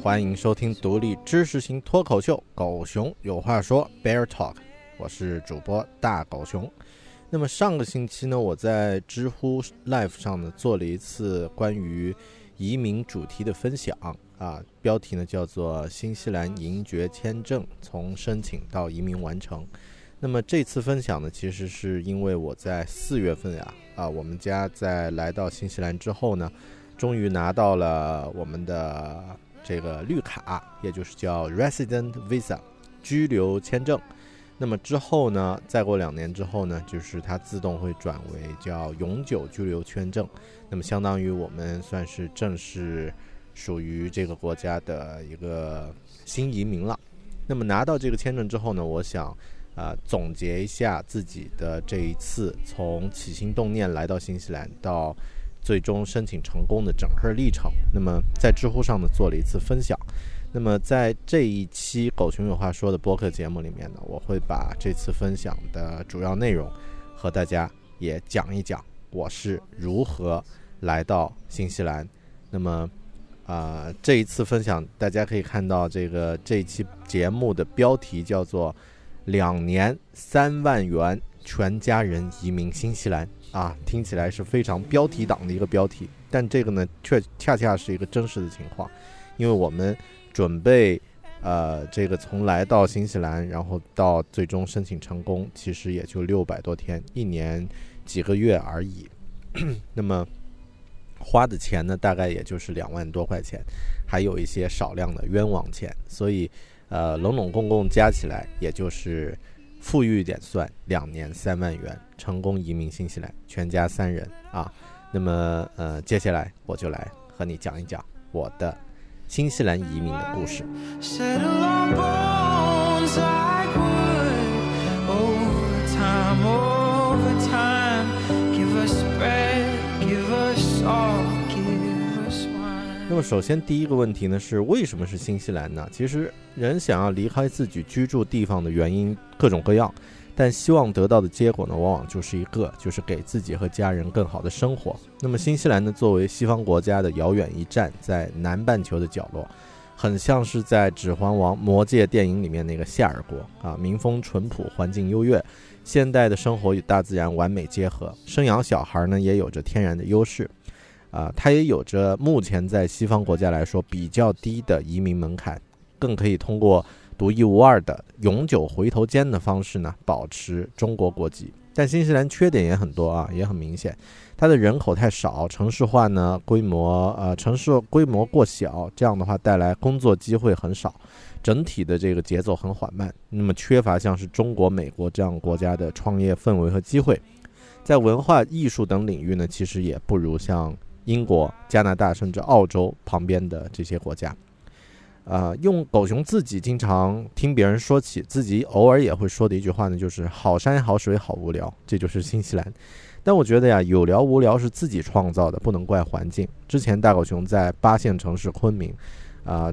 欢迎收听独立知识型脱口秀《狗熊有话说》Bear Talk，我是主播大狗熊。那么上个星期呢，我在知乎 Live 上呢做了一次关于移民主题的分享啊，标题呢叫做《新西兰银爵签证从申请到移民完成》。那么这次分享呢，其实是因为我在四月份呀啊，我们家在来到新西兰之后呢。终于拿到了我们的这个绿卡，也就是叫 Resident Visa 居留签证。那么之后呢，再过两年之后呢，就是它自动会转为叫永久居留签证。那么相当于我们算是正式属于这个国家的一个新移民了。那么拿到这个签证之后呢，我想啊总结一下自己的这一次从起心动念来到新西兰到。最终申请成功的整个历程。那么在知乎上呢做了一次分享。那么在这一期《狗熊有话说》的播客节目里面呢，我会把这次分享的主要内容和大家也讲一讲，我是如何来到新西兰。那么啊，这一次分享大家可以看到，这个这一期节目的标题叫做“两年三万元，全家人移民新西兰”。啊，听起来是非常标题党的一个标题，但这个呢，却恰恰是一个真实的情况，因为我们准备，呃，这个从来到新西兰，然后到最终申请成功，其实也就六百多天，一年几个月而已。那么花的钱呢，大概也就是两万多块钱，还有一些少量的冤枉钱，所以，呃，拢拢共共加起来，也就是。富裕一点算，两年三万元，成功移民新西兰，全家三人啊。那么，呃，接下来我就来和你讲一讲我的新西兰移民的故事。那么，首先第一个问题呢是为什么是新西兰呢？其实人想要离开自己居住地方的原因各种各样，但希望得到的结果呢，往往就是一个，就是给自己和家人更好的生活。那么，新西兰呢，作为西方国家的遥远一站，在南半球的角落，很像是在《指环王》《魔戒》电影里面那个夏尔国啊，民风淳朴，环境优越，现代的生活与大自然完美结合，生养小孩呢也有着天然的优势。啊，它也有着目前在西方国家来说比较低的移民门槛，更可以通过独一无二的永久回头间的方式呢，保持中国国籍。但新西兰缺点也很多啊，也很明显，它的人口太少，城市化呢规模呃城市规模过小，这样的话带来工作机会很少，整体的这个节奏很缓慢，那么缺乏像是中国、美国这样国家的创业氛围和机会，在文化艺术等领域呢，其实也不如像。英国、加拿大甚至澳洲旁边的这些国家，呃，用狗熊自己经常听别人说起，自己偶尔也会说的一句话呢，就是“好山好水好无聊”，这就是新西兰。但我觉得呀，有聊无聊是自己创造的，不能怪环境。之前大狗熊在八线城市昆明，啊，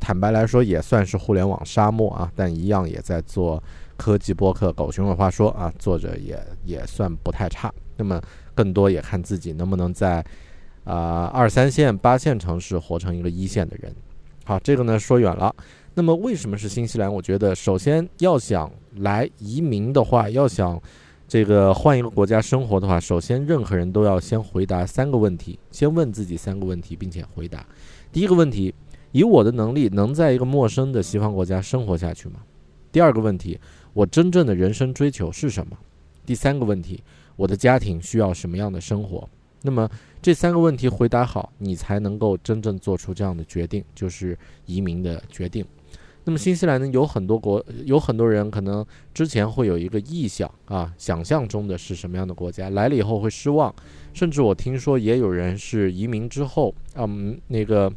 坦白来说也算是互联网沙漠啊，但一样也在做科技播客。狗熊的话说啊，做着也也算不太差。那么更多也看自己能不能在。啊，二三线、八线城市活成一个一线的人，好，这个呢说远了。那么为什么是新西兰？我觉得首先要想来移民的话，要想这个换一个国家生活的话，首先任何人都要先回答三个问题，先问自己三个问题，并且回答。第一个问题，以我的能力能在一个陌生的西方国家生活下去吗？第二个问题，我真正的人生追求是什么？第三个问题，我的家庭需要什么样的生活？那么这三个问题回答好，你才能够真正做出这样的决定，就是移民的决定。那么新西兰呢，有很多国，有很多人可能之前会有一个臆想啊，想象中的是什么样的国家，来了以后会失望，甚至我听说也有人是移民之后，嗯，那个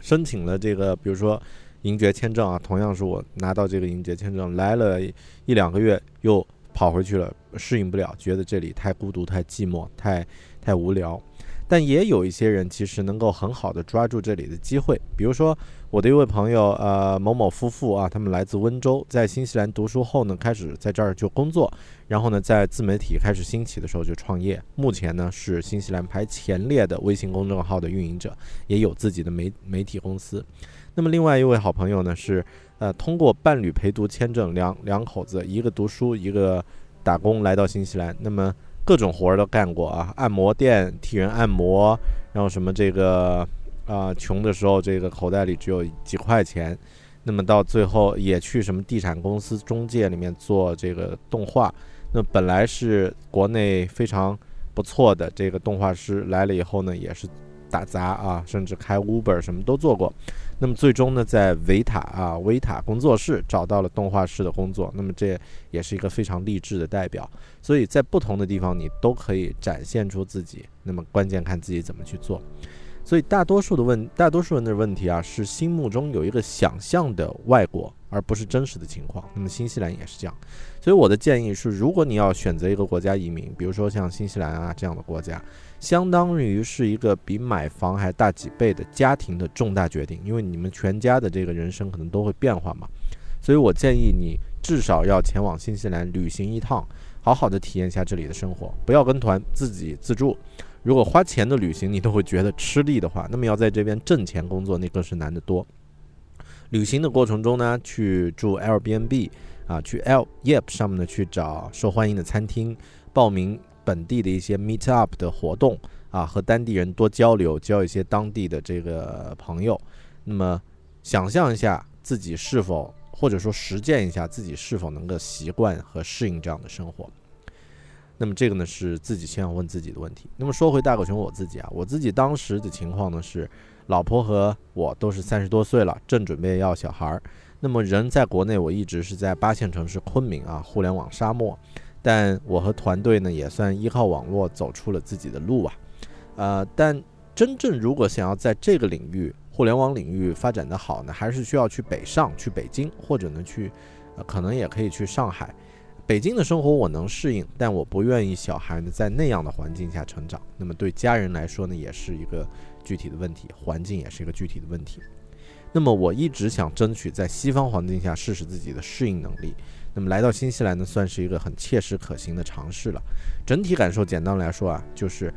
申请了这个，比如说银爵签证啊，同样是我拿到这个银爵签证，来了一两个月又跑回去了，适应不了，觉得这里太孤独、太寂寞、太太无聊。但也有一些人其实能够很好的抓住这里的机会，比如说我的一位朋友，呃，某某夫妇啊，他们来自温州，在新西兰读书后呢，开始在这儿就工作，然后呢，在自媒体开始兴起的时候就创业，目前呢是新西兰排前列的微信公众号的运营者，也有自己的媒媒体公司。那么另外一位好朋友呢是，呃，通过伴侣陪读签证，两两口子一个读书一个打工来到新西兰，那么。各种活儿都干过啊，按摩店替人按摩，然后什么这个啊，穷的时候这个口袋里只有几块钱，那么到最后也去什么地产公司中介里面做这个动画，那本来是国内非常不错的这个动画师来了以后呢，也是打杂啊，甚至开 Uber 什么都做过。那么最终呢，在维塔啊维塔工作室找到了动画师的工作，那么这也是一个非常励志的代表。所以在不同的地方，你都可以展现出自己。那么关键看自己怎么去做。所以大多数的问，大多数人的问题啊，是心目中有一个想象的外国，而不是真实的情况。那么新西兰也是这样。所以我的建议是，如果你要选择一个国家移民，比如说像新西兰啊这样的国家。相当于是一个比买房还大几倍的家庭的重大决定，因为你们全家的这个人生可能都会变化嘛，所以我建议你至少要前往新西兰旅行一趟，好好的体验一下这里的生活，不要跟团，自己自助。如果花钱的旅行你都会觉得吃力的话，那么要在这边挣钱工作那更是难得多。旅行的过程中呢，去住 Airbnb 啊，去 L Yep 上面呢去找受欢迎的餐厅，报名。本地的一些 meet up 的活动啊，和当地人多交流，交一些当地的这个朋友。那么，想象一下自己是否，或者说实践一下自己是否能够习惯和适应这样的生活。那么，这个呢是自己先要问自己的问题。那么说回大狗熊我自己啊，我自己当时的情况呢是，老婆和我都是三十多岁了，正准备要小孩儿。那么人在国内，我一直是在八线城市昆明啊，互联网沙漠。但我和团队呢，也算依靠网络走出了自己的路啊，呃，但真正如果想要在这个领域，互联网领域发展的好呢，还是需要去北上，去北京，或者呢去，呃，可能也可以去上海。北京的生活我能适应，但我不愿意小孩呢在那样的环境下成长。那么对家人来说呢，也是一个具体的问题，环境也是一个具体的问题。那么我一直想争取在西方环境下试试自己的适应能力。那么来到新西兰呢，算是一个很切实可行的尝试了。整体感受简单来说啊，就是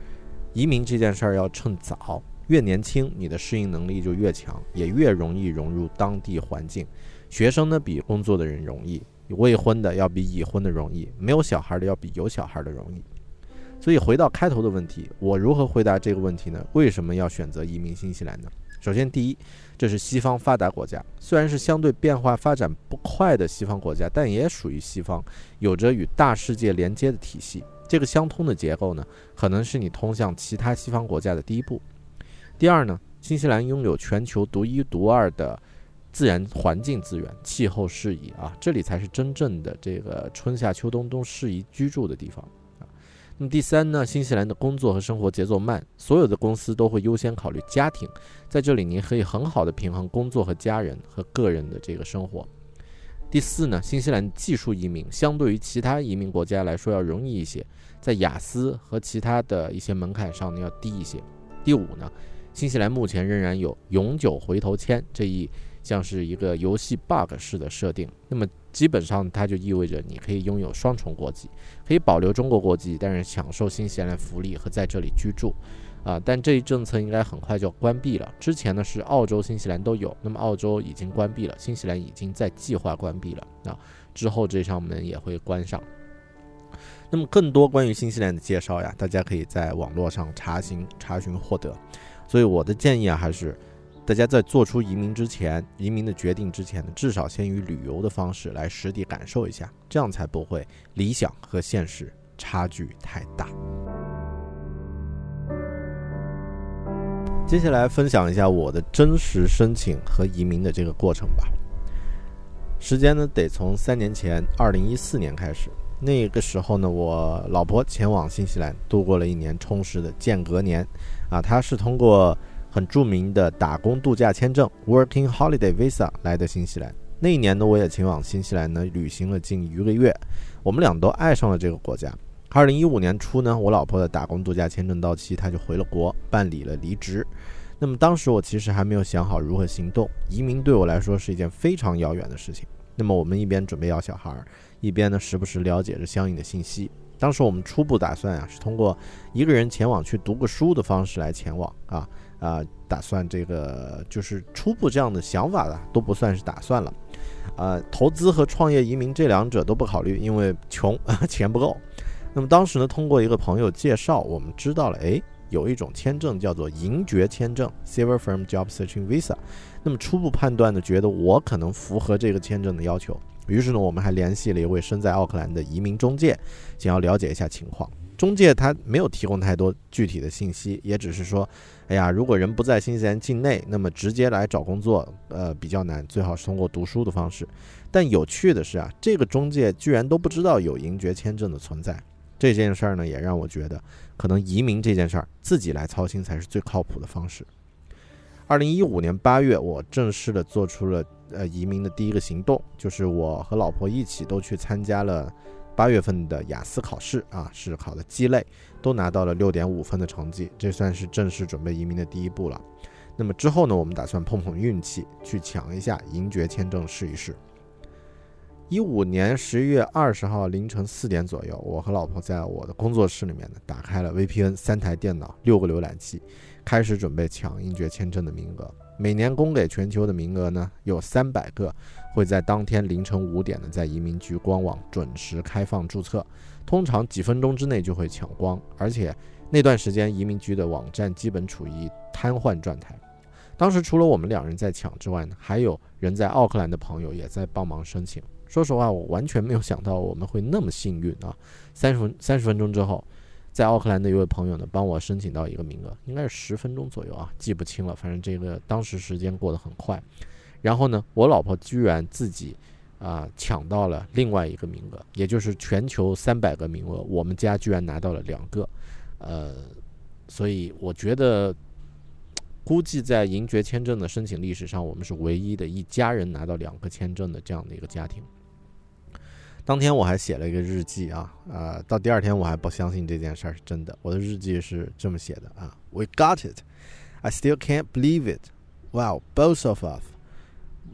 移民这件事儿要趁早，越年轻你的适应能力就越强，也越容易融入当地环境。学生呢比工作的人容易，未婚的要比已婚的容易，没有小孩的要比有小孩的容易。所以回到开头的问题，我如何回答这个问题呢？为什么要选择移民新西兰呢？首先，第一。这是西方发达国家，虽然是相对变化发展不快的西方国家，但也属于西方，有着与大世界连接的体系。这个相通的结构呢，可能是你通向其他西方国家的第一步。第二呢，新西兰拥有全球独一无二的自然环境资源，气候适宜啊，这里才是真正的这个春夏秋冬都适宜居住的地方啊。那么第三呢，新西兰的工作和生活节奏慢，所有的公司都会优先考虑家庭，在这里你可以很好的平衡工作和家人和个人的这个生活。第四呢，新西兰技术移民相对于其他移民国家来说要容易一些，在雅思和其他的一些门槛上呢要低一些。第五呢，新西兰目前仍然有永久回头签这一。像是一个游戏 bug 式的设定，那么基本上它就意味着你可以拥有双重国籍，可以保留中国国籍，但是享受新西兰的福利和在这里居住，啊，但这一政策应该很快就要关闭了。之前呢是澳洲、新西兰都有，那么澳洲已经关闭了，新西兰已经在计划关闭了，啊，之后这扇门也会关上。那么更多关于新西兰的介绍呀，大家可以在网络上查询查询获得。所以我的建议啊，还是。大家在做出移民之前，移民的决定之前呢，至少先以旅游的方式来实地感受一下，这样才不会理想和现实差距太大。接下来分享一下我的真实申请和移民的这个过程吧。时间呢，得从三年前，二零一四年开始。那个时候呢，我老婆前往新西兰度过了一年充实的间隔年，啊，她是通过很著名的打工度假签证 （Working Holiday Visa） 来的新西兰。那一年呢，我也前往新西兰呢旅行了近一个月，我们俩都爱上了这个国家。二零一五年初呢，我老婆的打工度假签证到期，她就回了国，办理了离职。那么当时我其实还没有想好如何行动，移民对我来说是一件非常遥远的事情。那么我们一边准备要小孩儿，一边呢时不时了解着相应的信息。当时我们初步打算啊，是通过一个人前往去读个书的方式来前往啊啊，打算这个就是初步这样的想法的都不算是打算了，呃，投资和创业移民这两者都不考虑，因为穷，钱不够。那么当时呢，通过一个朋友介绍，我们知道了，哎，有一种签证叫做银爵签证 （Silver Firm Job Searching Visa）。那么初步判断呢，觉得我可能符合这个签证的要求，于是呢，我们还联系了一位身在奥克兰的移民中介，想要了解一下情况。中介他没有提供太多具体的信息，也只是说，哎呀，如果人不在新西兰境内，那么直接来找工作，呃，比较难，最好是通过读书的方式。但有趣的是啊，这个中介居然都不知道有银爵签证的存在。这件事儿呢，也让我觉得，可能移民这件事儿自己来操心才是最靠谱的方式。二零一五年八月，我正式的做出了呃移民的第一个行动，就是我和老婆一起都去参加了八月份的雅思考试啊，是考的鸡肋，都拿到了六点五分的成绩，这算是正式准备移民的第一步了。那么之后呢，我们打算碰碰运气，去抢一下银爵签证试一试。一五年十一月二十号凌晨四点左右，我和老婆在我的工作室里面呢，打开了 VPN 三台电脑六个浏览器。开始准备抢英爵签证的名额，每年供给全球的名额呢有三百个，会在当天凌晨五点呢在移民局官网准时开放注册，通常几分钟之内就会抢光，而且那段时间移民局的网站基本处于瘫痪状态。当时除了我们两人在抢之外呢，还有人在奥克兰的朋友也在帮忙申请。说实话，我完全没有想到我们会那么幸运啊！三十分三十分钟之后。在奥克兰的一位朋友呢，帮我申请到一个名额，应该是十分钟左右啊，记不清了。反正这个当时时间过得很快。然后呢，我老婆居然自己啊抢到了另外一个名额，也就是全球三百个名额，我们家居然拿到了两个。呃，所以我觉得，估计在银爵签证的申请历史上，我们是唯一的一家人拿到两个签证的这样的一个家庭。当天我还写了一个日记啊，呃，到第二天我还不相信这件事儿是真的。我的日记是这么写的啊：We got it, I still can't believe it. Wow, both of us,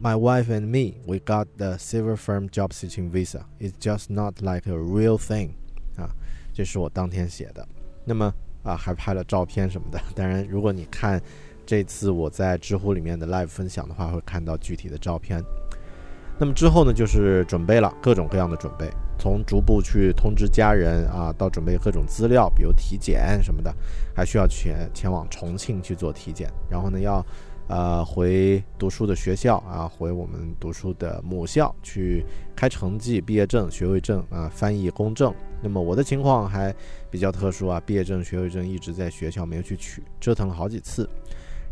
my wife and me, we got the silver firm job seeking visa. It's just not like a real thing. 啊，这是我当天写的。那么啊，还拍了照片什么的。当然，如果你看这次我在知乎里面的 live 分享的话，会看到具体的照片。那么之后呢，就是准备了各种各样的准备，从逐步去通知家人啊，到准备各种资料，比如体检什么的，还需要前前往重庆去做体检。然后呢，要呃回读书的学校啊，回我们读书的母校去开成绩、毕业证、学位证啊，翻译公证。那么我的情况还比较特殊啊，毕业证、学位证一直在学校没有去取，折腾了好几次。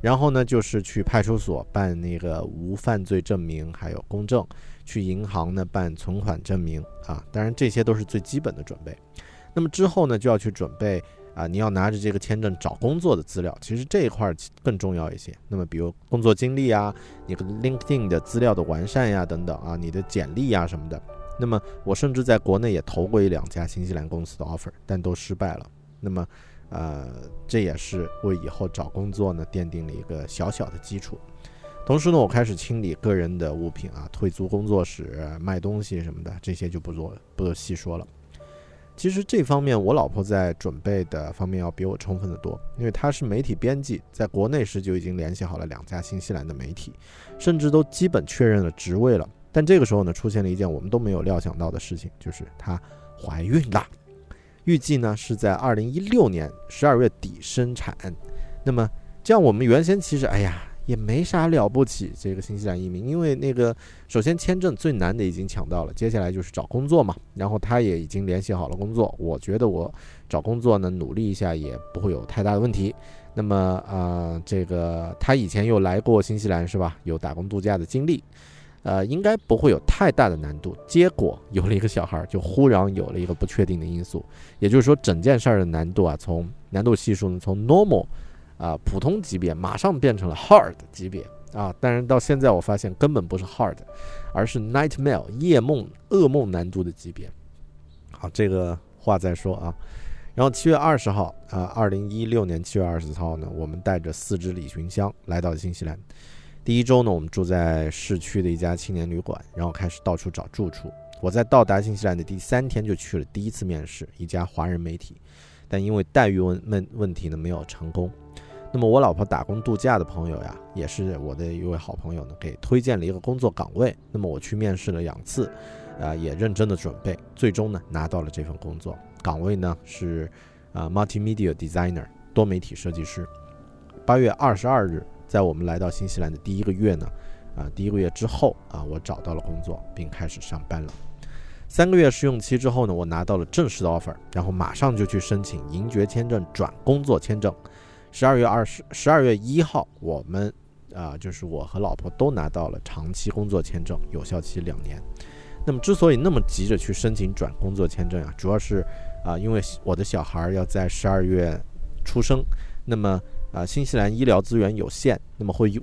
然后呢，就是去派出所办那个无犯罪证明，还有公证；去银行呢办存款证明啊。当然，这些都是最基本的准备。那么之后呢，就要去准备啊，你要拿着这个签证找工作的资料。其实这一块更重要一些。那么，比如工作经历啊，你的 LinkedIn 的资料的完善呀，等等啊，你的简历呀什么的。那么，我甚至在国内也投过一两家新西兰公司的 offer，但都失败了。那么。呃，这也是为以后找工作呢奠定了一个小小的基础。同时呢，我开始清理个人的物品啊，退租工作室、卖东西什么的，这些就不做不细说了。其实这方面，我老婆在准备的方面要比我充分的多，因为她是媒体编辑，在国内时就已经联系好了两家新西兰的媒体，甚至都基本确认了职位了。但这个时候呢，出现了一件我们都没有料想到的事情，就是她怀孕了。预计呢是在二零一六年十二月底生产，那么这样我们原先其实哎呀也没啥了不起。这个新西兰移民，因为那个首先签证最难的已经抢到了，接下来就是找工作嘛。然后他也已经联系好了工作，我觉得我找工作呢，努力一下也不会有太大的问题。那么啊，这个他以前又来过新西兰是吧？有打工度假的经历。呃，应该不会有太大的难度。结果有了一个小孩，就忽然有了一个不确定的因素，也就是说，整件事儿的难度啊，从难度系数呢，从 normal 啊普通级别，马上变成了 hard 级别啊。但是到现在我发现根本不是 hard，而是 nightmare 夜梦噩梦难度的级别。好，这个话再说啊。然后七月二十号啊，二零一六年七月二十号呢，我们带着四只旅行箱来到新西兰。第一周呢，我们住在市区的一家青年旅馆，然后开始到处找住处。我在到达新西兰的第三天就去了第一次面试，一家华人媒体，但因为待遇问问问题呢，没有成功。那么我老婆打工度假的朋友呀，也是我的一位好朋友呢，给推荐了一个工作岗位。那么我去面试了两次，啊，也认真的准备，最终呢拿到了这份工作岗位呢是啊 multimedia designer 多媒体设计师。八月二十二日。在我们来到新西兰的第一个月呢，啊，第一个月之后啊，我找到了工作，并开始上班了。三个月试用期之后呢，我拿到了正式的 offer，然后马上就去申请银爵签证转工作签证。十二月二十，十二月一号，我们啊，就是我和老婆都拿到了长期工作签证，有效期两年。那么之所以那么急着去申请转工作签证啊，主要是啊，因为我的小孩要在十二月出生，那么。啊，新西兰医疗资源有限，那么会优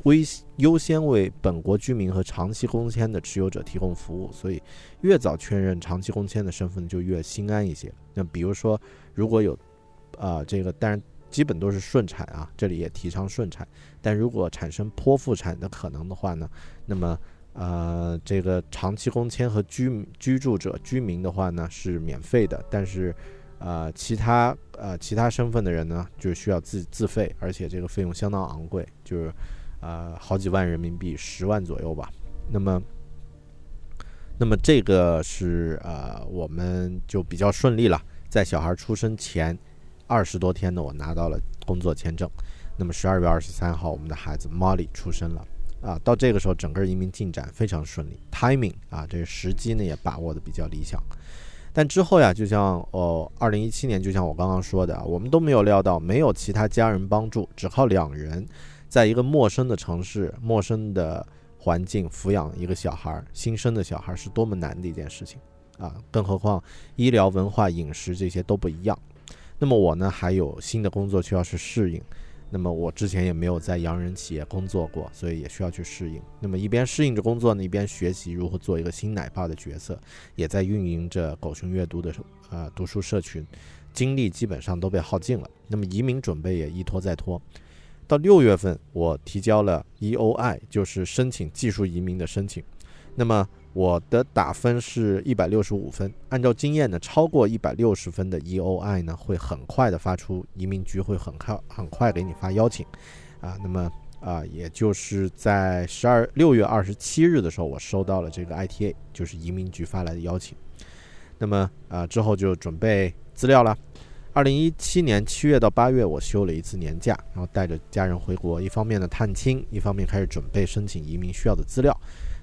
优先为本国居民和长期工签的持有者提供服务，所以越早确认长期工签的身份就越心安一些。那比如说，如果有啊这个，当然基本都是顺产啊，这里也提倡顺产。但如果产生剖腹产的可能的话呢，那么呃这个长期工签和居居住者居民的话呢是免费的，但是。呃，其他呃其他身份的人呢，就需要自自费，而且这个费用相当昂贵，就是呃好几万人民币，十万左右吧。那么，那么这个是呃我们就比较顺利了，在小孩出生前二十多天呢，我拿到了工作签证。那么十二月二十三号，我们的孩子 Molly 出生了啊。到这个时候，整个移民进展非常顺利，timing 啊，这个时机呢也把握的比较理想。但之后呀，就像哦，二零一七年，就像我刚刚说的，我们都没有料到，没有其他家人帮助，只靠两人，在一个陌生的城市、陌生的环境抚养一个小孩，新生的小孩是多么难的一件事情啊！更何况医疗、文化、饮食这些都不一样。那么我呢，还有新的工作需要去适应。那么我之前也没有在洋人企业工作过，所以也需要去适应。那么一边适应着工作呢，一边学习如何做一个新奶爸的角色，也在运营着狗熊阅读的呃读书社群，精力基本上都被耗尽了。那么移民准备也一拖再拖，到六月份我提交了 EOI，就是申请技术移民的申请。那么我的打分是一百六十五分，按照经验呢，超过一百六十分的 EOI 呢，会很快的发出移民局会很快很快给你发邀请，啊，那么啊，也就是在十二六月二十七日的时候，我收到了这个 ITA，就是移民局发来的邀请，那么啊之后就准备资料了。二零一七年七月到八月，我休了一次年假，然后带着家人回国，一方面呢探亲，一方面开始准备申请移民需要的资料。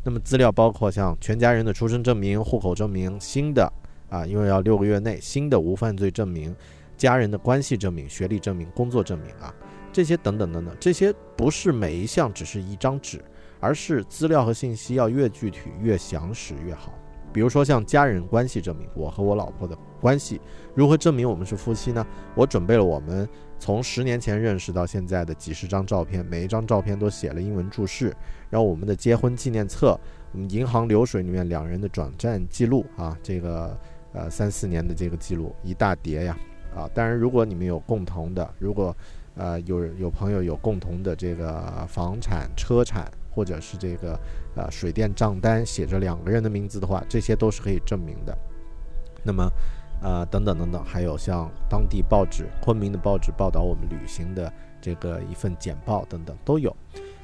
那么资料包括像全家人的出生证明、户口证明、新的啊，因为要六个月内新的无犯罪证明、家人的关系证明、学历证明、工作证明啊，这些等等等等，这些不是每一项只是一张纸，而是资料和信息要越具体、越详实越好。比如说像家人关系证明，我和我老婆的关系如何证明我们是夫妻呢？我准备了我们从十年前认识到现在的几十张照片，每一张照片都写了英文注释。然后我们的结婚纪念册，我们银行流水里面两人的转账记录啊，这个呃三四年的这个记录一大叠呀啊！当然，如果你们有共同的，如果呃有有朋友有共同的这个房产、车产，或者是这个呃水电账单写着两个人的名字的话，这些都是可以证明的。那么呃等等等等，还有像当地报纸昆明的报纸报道我们旅行的这个一份简报等等都有。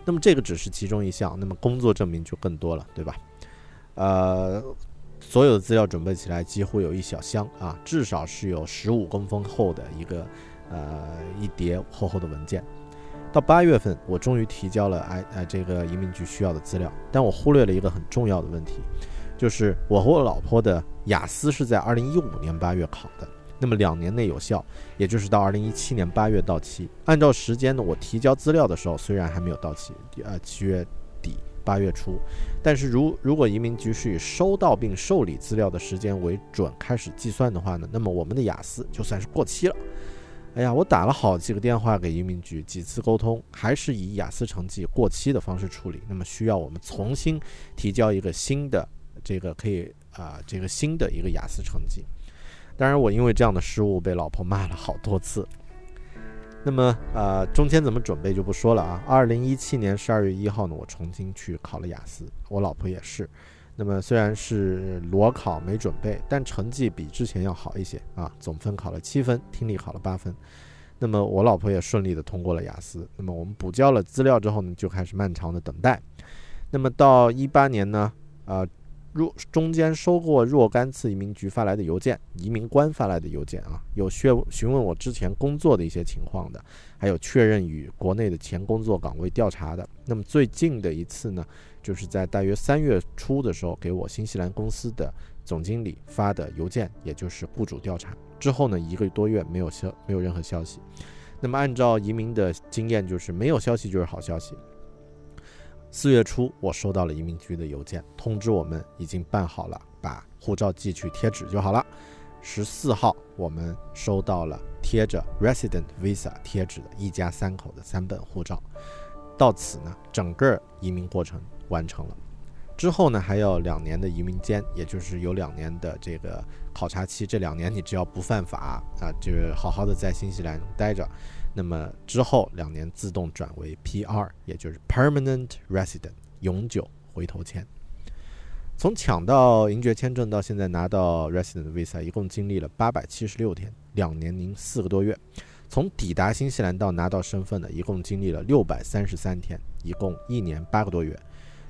那么这个只是其中一项，那么工作证明就更多了，对吧？呃，所有的资料准备起来几乎有一小箱啊，至少是有十五公分厚的一个呃一叠厚厚的文件。到八月份，我终于提交了哎哎这个移民局需要的资料，但我忽略了一个很重要的问题，就是我和我老婆的雅思是在二零一五年八月考的，那么两年内有效，也就是到二零一七年八月到期。按照时间呢，我提交资料的时候虽然还没有到期，呃七月底八月初，但是如如果移民局是以收到并受理资料的时间为准开始计算的话呢，那么我们的雅思就算是过期了。哎呀，我打了好几个电话给移民局，几次沟通还是以雅思成绩过期的方式处理。那么需要我们重新提交一个新的这个可以啊这个新的一个雅思成绩。当然，我因为这样的失误被老婆骂了好多次。那么呃中间怎么准备就不说了啊。二零一七年十二月一号呢，我重新去考了雅思，我老婆也是。那么虽然是裸考没准备，但成绩比之前要好一些啊，总分考了七分，听力考了八分。那么我老婆也顺利的通过了雅思。那么我们补交了资料之后呢，就开始漫长的等待。那么到一八年呢，啊，若中间收过若干次移民局发来的邮件，移民官发来的邮件啊，有询询问我之前工作的一些情况的，还有确认与国内的前工作岗位调查的。那么最近的一次呢？就是在大约三月初的时候，给我新西兰公司的总经理发的邮件，也就是雇主调查之后呢，一个多月没有消，没有任何消息。那么按照移民的经验，就是没有消息就是好消息。四月初，我收到了移民局的邮件，通知我们已经办好了，把护照寄去贴纸就好了。十四号，我们收到了贴着 Resident Visa 贴纸的一家三口的三本护照。到此呢，整个移民过程。完成了之后呢，还有两年的移民监，也就是有两年的这个考察期。这两年你只要不犯法啊，就好好的在新西兰待着，那么之后两年自动转为 PR，也就是 Permanent Resident 永久回头签。从抢到银爵签证到现在拿到 Resident Visa，一共经历了八百七十六天，两年零四个多月。从抵达新西兰到拿到身份呢，一共经历了六百三十三天，一共一年八个多月。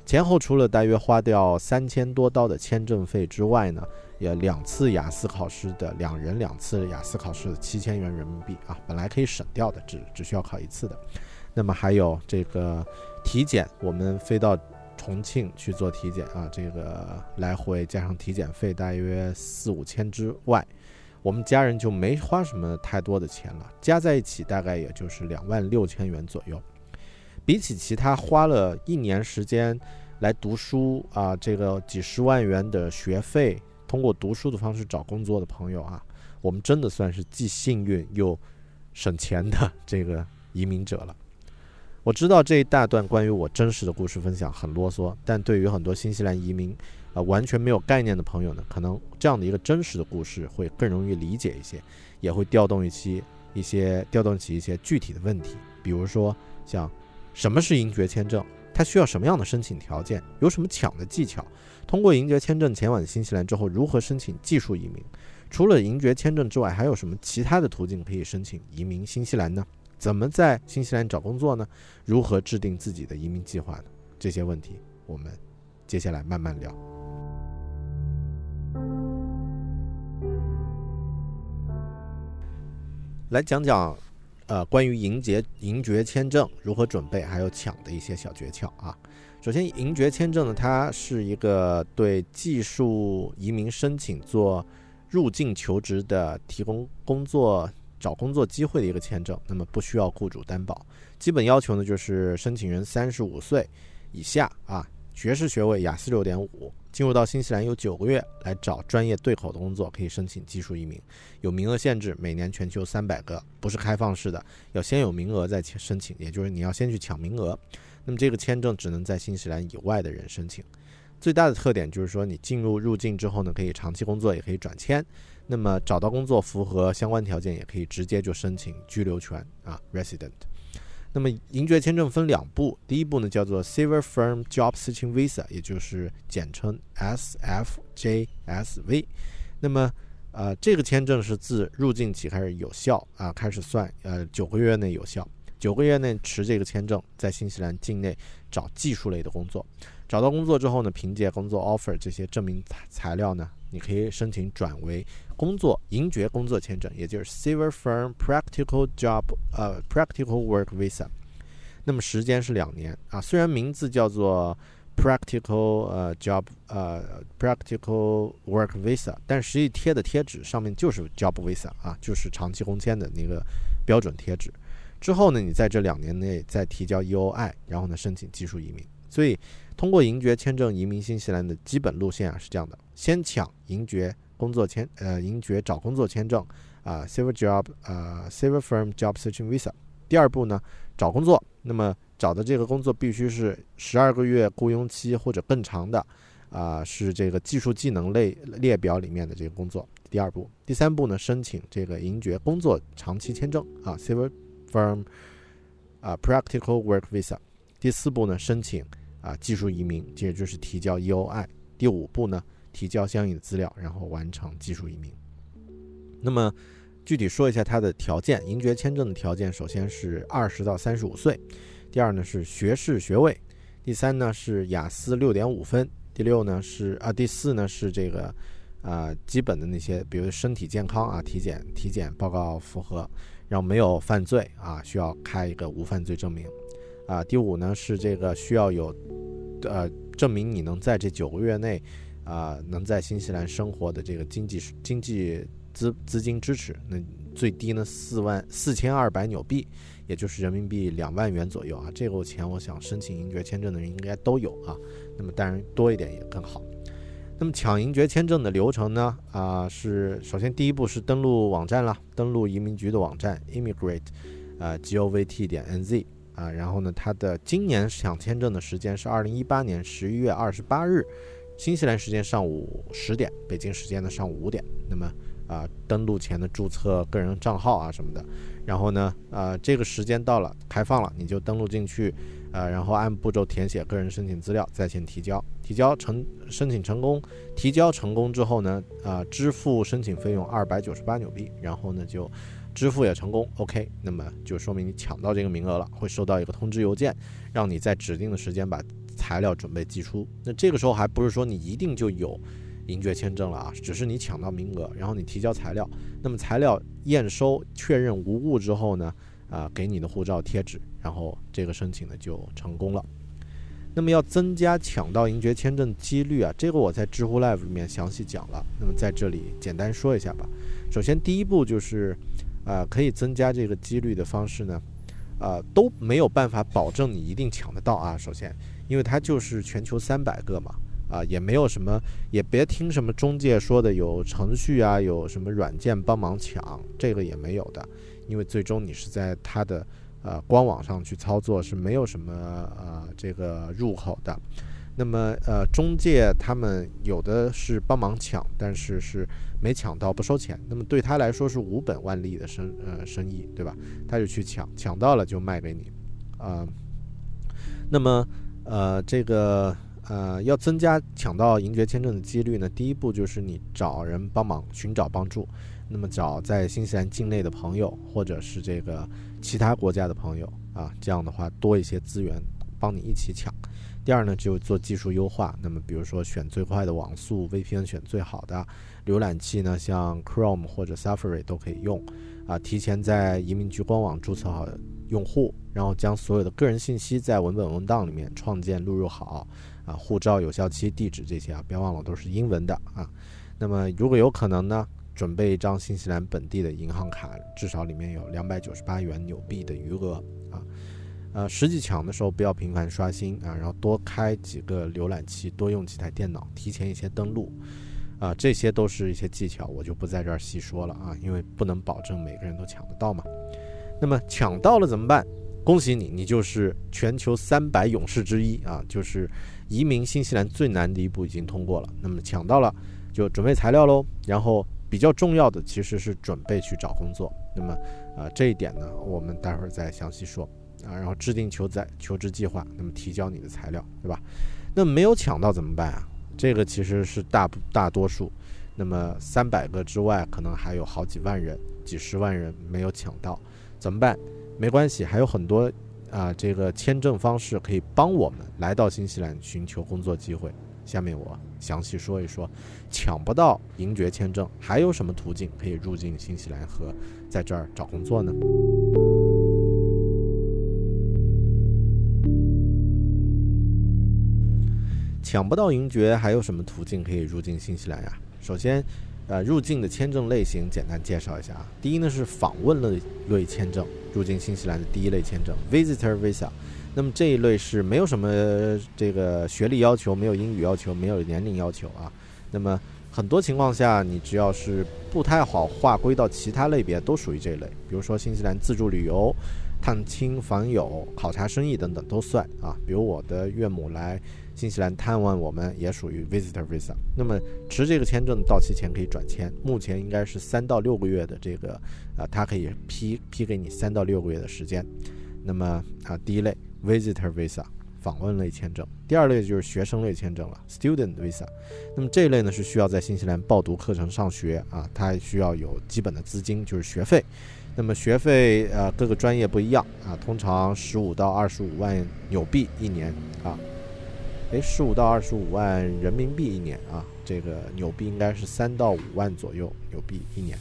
前后除了大约花掉三千多刀的签证费之外呢，也两次雅思考试的两人两次雅思考试的七千元人民币啊，本来可以省掉的，只只需要考一次的。那么还有这个体检，我们飞到重庆去做体检啊，这个来回加上体检费大约四五千之外，我们家人就没花什么太多的钱了，加在一起大概也就是两万六千元左右。比起其他花了一年时间来读书啊，这个几十万元的学费，通过读书的方式找工作的朋友啊，我们真的算是既幸运又省钱的这个移民者了。我知道这一大段关于我真实的故事分享很啰嗦，但对于很多新西兰移民啊完全没有概念的朋友呢，可能这样的一个真实的故事会更容易理解一些，也会调动一些一些调动起一些具体的问题，比如说像。什么是银爵签证？它需要什么样的申请条件？有什么抢的技巧？通过银爵签证前往新西兰之后，如何申请技术移民？除了银爵签证之外，还有什么其他的途径可以申请移民新西兰呢？怎么在新西兰找工作呢？如何制定自己的移民计划呢？这些问题，我们接下来慢慢聊。来讲讲。呃，关于银爵银爵签证如何准备，还有抢的一些小诀窍啊。首先，银爵签证呢，它是一个对技术移民申请做入境求职的提供工作找工作机会的一个签证。那么不需要雇主担保，基本要求呢就是申请人三十五岁以下啊，学士学位，雅思六点五。进入到新西兰有九个月来找专业对口的工作，可以申请技术移民，有名额限制，每年全球三百个，不是开放式的，要先有名额再申请，也就是你要先去抢名额。那么这个签证只能在新西兰以外的人申请。最大的特点就是说，你进入入境之后呢，可以长期工作，也可以转签。那么找到工作符合相关条件，也可以直接就申请居留权啊，resident。那么银爵签证分两步，第一步呢叫做 Silver Firm Job Seeking Visa，也就是简称 SFJSV。那么，呃，这个签证是自入境起开始有效啊，开始算，呃，九个月内有效，九个月内持这个签证在新西兰境内找技术类的工作，找到工作之后呢，凭借工作 offer 这些证明材材料呢，你可以申请转为。工作银爵工作签证，也就是 Civil Firm Practical Job 呃 Practical Work Visa，那么时间是两年啊。虽然名字叫做 Practical 呃 Job 呃 Practical Work Visa，但实际贴的贴纸上面就是 Job Visa 啊，就是长期工签的那个标准贴纸。之后呢，你在这两年内再提交 EOI，然后呢申请技术移民。所以，通过银爵签证移民新西兰的基本路线啊是这样的：先抢银爵工作签，呃，银爵找工作签证啊，Civil Job，呃，Civil Firm Job Searching Visa。第二步呢，找工作，那么找的这个工作必须是十二个月雇佣期或者更长的，啊，是这个技术技能类列表里面的这个工作。第二步，第三步呢，申请这个银爵工作长期签证啊，Civil Firm，啊，Practical Work Visa。第四步呢，申请啊技术移民，也就是提交 EOI。第五步呢，提交相应的资料，然后完成技术移民。那么。具体说一下它的条件，银爵签证的条件，首先是二十到三十五岁，第二呢是学士学位，第三呢是雅思六点五分，第六呢是啊第四呢是这个啊基本的那些，比如身体健康啊体检体检报告符合，然后没有犯罪啊需要开一个无犯罪证明啊第五呢是这个需要有呃证明你能在这九个月内啊能在新西兰生活的这个经济经济。资资金支持，那最低呢四万四千二百纽币，也就是人民币两万元左右啊。这个钱我想申请银爵签证的人应该都有啊。那么当然多一点也更好。那么抢银爵签证的流程呢？啊，是首先第一步是登录网站了，登录移民局的网站 immigrate，啊 govt 点 nz 啊。然后呢，它的今年抢签证的时间是二零一八年十一月二十八日，新西兰时间上午十点，北京时间的上午五点。那么啊，登录前的注册个人账号啊什么的，然后呢，呃，这个时间到了，开放了，你就登录进去，呃，然后按步骤填写个人申请资料，在线提交，提交成申请成功，提交成功之后呢，啊，支付申请费用二百九十八纽币，然后呢就支付也成功，OK，那么就说明你抢到这个名额了，会收到一个通知邮件，让你在指定的时间把材料准备寄出。那这个时候还不是说你一定就有。银爵签证了啊，只是你抢到名额，然后你提交材料，那么材料验收确认无误之后呢，啊，给你的护照贴纸，然后这个申请呢就成功了。那么要增加抢到银爵签证几率啊，这个我在知乎 Live 里面详细讲了，那么在这里简单说一下吧。首先第一步就是，啊，可以增加这个几率的方式呢，啊，都没有办法保证你一定抢得到啊。首先，因为它就是全球三百个嘛。啊，也没有什么，也别听什么中介说的有程序啊，有什么软件帮忙抢，这个也没有的，因为最终你是在它的呃官网上去操作，是没有什么呃这个入口的。那么呃中介他们有的是帮忙抢，但是是没抢到不收钱，那么对他来说是无本万利的生呃生意，对吧？他就去抢，抢到了就卖给你，啊，那么呃这个。呃，要增加抢到银爵签证的几率呢，第一步就是你找人帮忙寻找帮助，那么找在新西兰境内的朋友，或者是这个其他国家的朋友啊，这样的话多一些资源帮你一起抢。第二呢，就做技术优化，那么比如说选最快的网速，VPN 选最好的，浏览器呢像 Chrome 或者 Safari 都可以用，啊，提前在移民局官网注册好用户，然后将所有的个人信息在文本文档里面创建录入好。啊，护照有效期、地址这些啊，别忘了都是英文的啊。那么如果有可能呢，准备一张新西兰本地的银行卡，至少里面有两百九十八元纽币的余额啊。呃，实际抢的时候不要频繁刷新啊，然后多开几个浏览器，多用几台电脑，提前一些登录啊，这些都是一些技巧，我就不在这儿细说了啊，因为不能保证每个人都抢得到嘛。那么抢到了怎么办？恭喜你，你就是全球三百勇士之一啊，就是。移民新西兰最难的一步已经通过了，那么抢到了就准备材料喽。然后比较重要的其实是准备去找工作。那么，呃，这一点呢，我们待会儿再详细说啊。然后制定求在求职计划，那么提交你的材料，对吧？那没有抢到怎么办啊？这个其实是大大多数。那么三百个之外，可能还有好几万人、几十万人没有抢到，怎么办？没关系，还有很多。啊，这个签证方式可以帮我们来到新西兰寻求工作机会。下面我详细说一说，抢不到银爵签证还有什么途径可以入境新西兰和在这儿找工作呢？抢不到银爵，还有什么途径可以入境新西兰呀？首先，呃，入境的签证类型简单介绍一下啊。第一呢是访问类类签证，入境新西兰的第一类签证，Visitor Visa。那么这一类是没有什么这个学历要求，没有英语要求，没有年龄要求啊。那么很多情况下，你只要是不太好划归到其他类别，都属于这一类。比如说新西兰自助旅游、探亲访友、考察生意等等都算啊。比如我的岳母来新西兰探望我们，也属于 Visitor Visa。那么持这个签证到期前可以转签，目前应该是三到六个月的这个啊，它可以批批给你三到六个月的时间。那么啊，第一类。Visitor Visa 访问类签证，第二类就是学生类签证了，Student Visa。那么这一类呢是需要在新西兰报读课程上学啊，它需要有基本的资金，就是学费。那么学费呃各个专业不一样啊，通常十五到二十五万纽币一年啊，诶，十五到二十五万人民币一年啊，这个纽币应该是三到五万左右纽币一年。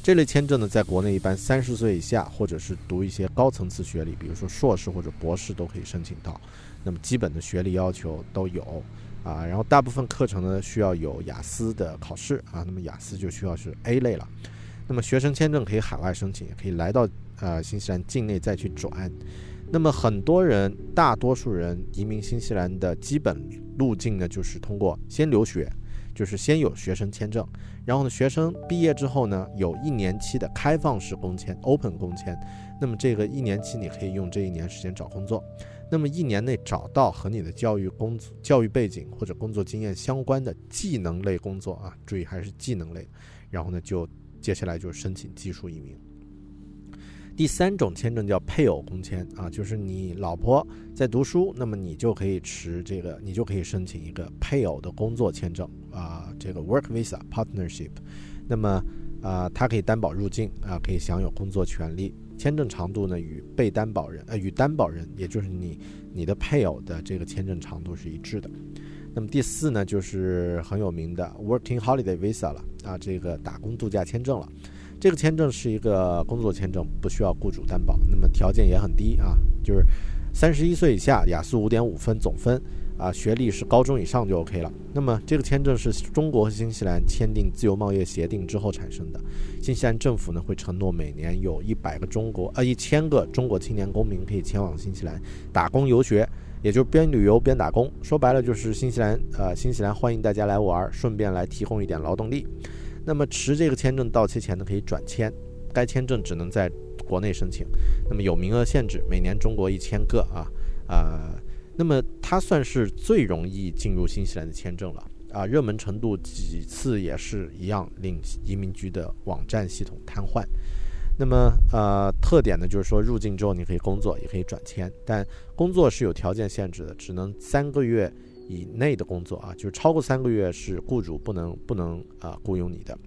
这类签证呢，在国内一般三十岁以下，或者是读一些高层次学历，比如说硕士或者博士，都可以申请到。那么基本的学历要求都有啊，然后大部分课程呢需要有雅思的考试啊，那么雅思就需要是 A 类了。那么学生签证可以海外申请，也可以来到呃新西兰境内再去转。那么很多人，大多数人移民新西兰的基本路径呢，就是通过先留学。就是先有学生签证，然后呢，学生毕业之后呢，有一年期的开放式工签 （open 工签）。那么这个一年期你可以用这一年时间找工作。那么一年内找到和你的教育工作、教育背景或者工作经验相关的技能类工作啊，注意还是技能类。然后呢，就接下来就是申请技术移民。第三种签证叫配偶工签啊，就是你老婆在读书，那么你就可以持这个，你就可以申请一个配偶的工作签证啊，这个 work visa partnership。那么啊，它可以担保入境啊，可以享有工作权利。签证长度呢，与被担保人呃与担保人，也就是你你的配偶的这个签证长度是一致的。那么第四呢，就是很有名的 working holiday visa 了啊，这个打工度假签证了。这个签证是一个工作签证，不需要雇主担保，那么条件也很低啊，就是三十一岁以下，雅思五点五分总分啊，学历是高中以上就 OK 了。那么这个签证是中国和新西兰签订自由贸易协定之后产生的，新西兰政府呢会承诺每年有一百个中国呃一千个中国青年公民可以前往新西兰打工游学，也就是边旅游边打工，说白了就是新西兰呃新西兰欢迎大家来玩，顺便来提供一点劳动力。那么持这个签证到期前呢，可以转签，该签证只能在国内申请，那么有名额限制，每年中国一千个啊啊，那么它算是最容易进入新西兰的签证了啊，热门程度几次也是一样，令移民局的网站系统瘫痪。那么呃，特点呢就是说入境之后你可以工作，也可以转签，但工作是有条件限制的，只能三个月。以内的工作啊，就是超过三个月是雇主不能不能啊雇佣你的，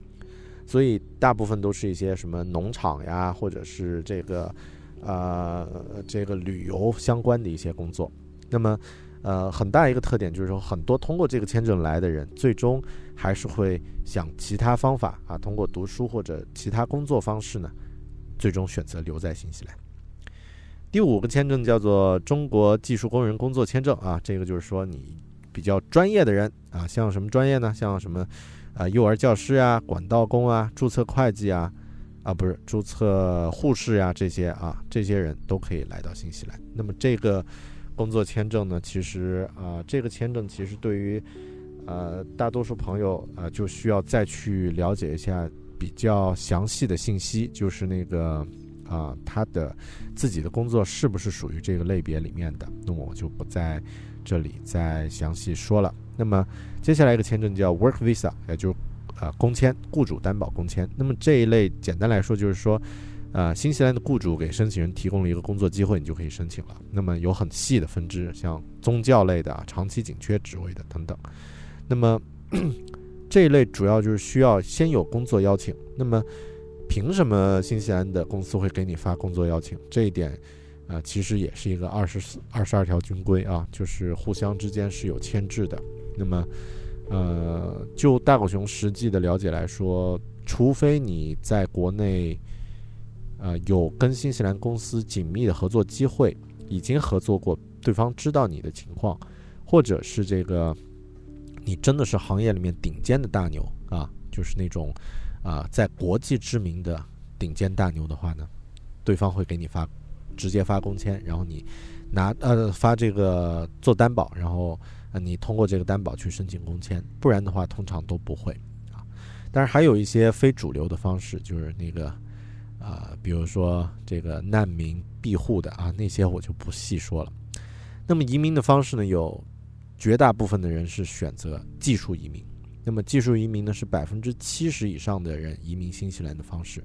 所以大部分都是一些什么农场呀，或者是这个呃这个旅游相关的一些工作。那么呃很大一个特点就是说，很多通过这个签证来的人，最终还是会想其他方法啊，通过读书或者其他工作方式呢，最终选择留在新西兰。第五个签证叫做中国技术工人工作签证啊，这个就是说你。比较专业的人啊，像什么专业呢？像什么，啊，幼儿教师啊，管道工啊，注册会计啊，啊，不是注册护士啊，这些啊，这些人都可以来到新西兰。那么这个工作签证呢，其实啊，这个签证其实对于呃大多数朋友啊，就需要再去了解一下比较详细的信息，就是那个啊，他的自己的工作是不是属于这个类别里面的？那么我就不在。这里再详细说了。那么接下来一个签证叫 Work Visa，也就呃工签，雇主担保工签。那么这一类简单来说就是说，呃新西兰的雇主给申请人提供了一个工作机会，你就可以申请了。那么有很细的分支，像宗教类的、长期紧缺职位的等等。那么这一类主要就是需要先有工作邀请。那么凭什么新西兰的公司会给你发工作邀请？这一点。啊，其实也是一个二十四、二十二条军规啊，就是互相之间是有牵制的。那么，呃，就大狗熊实际的了解来说，除非你在国内，呃，有跟新西兰公司紧密的合作机会，已经合作过，对方知道你的情况，或者是这个你真的是行业里面顶尖的大牛啊，就是那种啊在国际知名的顶尖大牛的话呢，对方会给你发直接发工签，然后你拿呃发这个做担保，然后呃你通过这个担保去申请工签，不然的话通常都不会啊。但是还有一些非主流的方式，就是那个啊，比如说这个难民庇护的啊，那些我就不细说了。那么移民的方式呢，有绝大部分的人是选择技术移民。那么技术移民呢，是百分之七十以上的人移民新西兰的方式。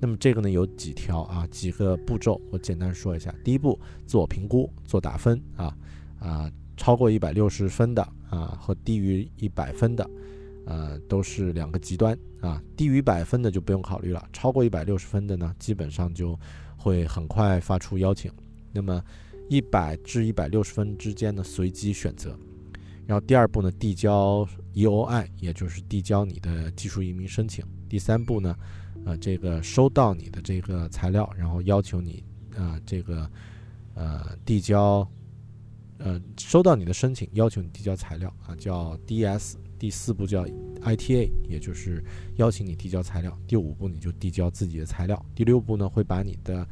那么这个呢有几条啊，几个步骤，我简单说一下。第一步，自我评估，做打分啊啊，超过一百六十分的啊和低于一百分的，呃，都是两个极端啊。低于百分的就不用考虑了，超过一百六十分的呢，基本上就会很快发出邀请。那么一百至一百六十分之间呢，随机选择。然后第二步呢，递交 EOI，也就是递交你的技术移民申请。第三步呢。呃，这个收到你的这个材料，然后要求你，呃，这个，呃，递交，呃，收到你的申请，要求你递交材料啊，叫 DS。第四步叫 ITA，也就是邀请你递交材料。第五步你就递交自己的材料。第六步呢，会把你的，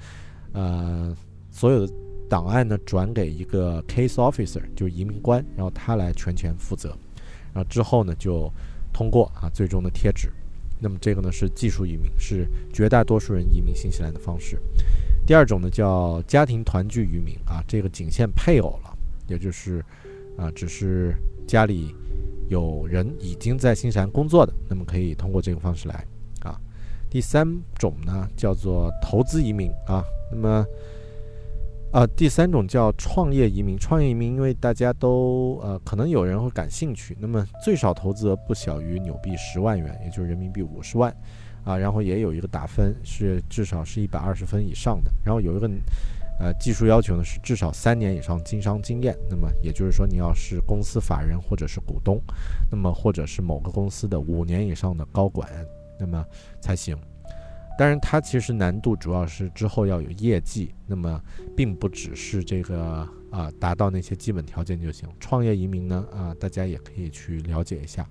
呃，所有的档案呢转给一个 Case Officer，就是移民官，然后他来全权负责。然后之后呢就通过啊，最终的贴纸。那么这个呢是技术移民，是绝大多数人移民新西兰的方式。第二种呢叫家庭团聚移民啊，这个仅限配偶了，也就是啊，只是家里有人已经在新西兰工作的，那么可以通过这个方式来啊。第三种呢叫做投资移民啊，那么。啊，第三种叫创业移民。创业移民，因为大家都呃，可能有人会感兴趣。那么最少投资额不小于纽币十万元，也就是人民币五十万，啊，然后也有一个打分是至少是一百二十分以上的。然后有一个呃技术要求呢是至少三年以上经商经验。那么也就是说你要是公司法人或者是股东，那么或者是某个公司的五年以上的高管，那么才行。当然，它其实难度主要是之后要有业绩，那么并不只是这个啊达到那些基本条件就行。创业移民呢啊，大家也可以去了解一下。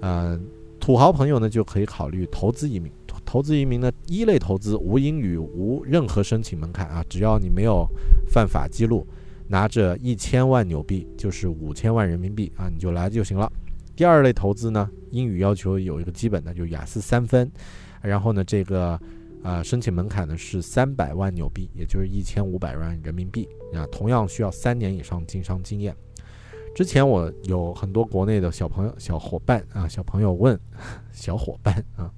呃，土豪朋友呢就可以考虑投资移民。投资移民呢，一类投资无英语，无任何申请门槛啊，只要你没有犯法记录，拿着一千万纽币就是五千万人民币啊，你就来就行了。第二类投资呢，英语要求有一个基本的，就雅思三分。然后呢，这个，呃，申请门槛呢是三百万纽币，也就是一千五百万人民币啊。同样需要三年以上经商经验。之前我有很多国内的小朋友、小伙伴啊，小朋友问，小伙伴啊，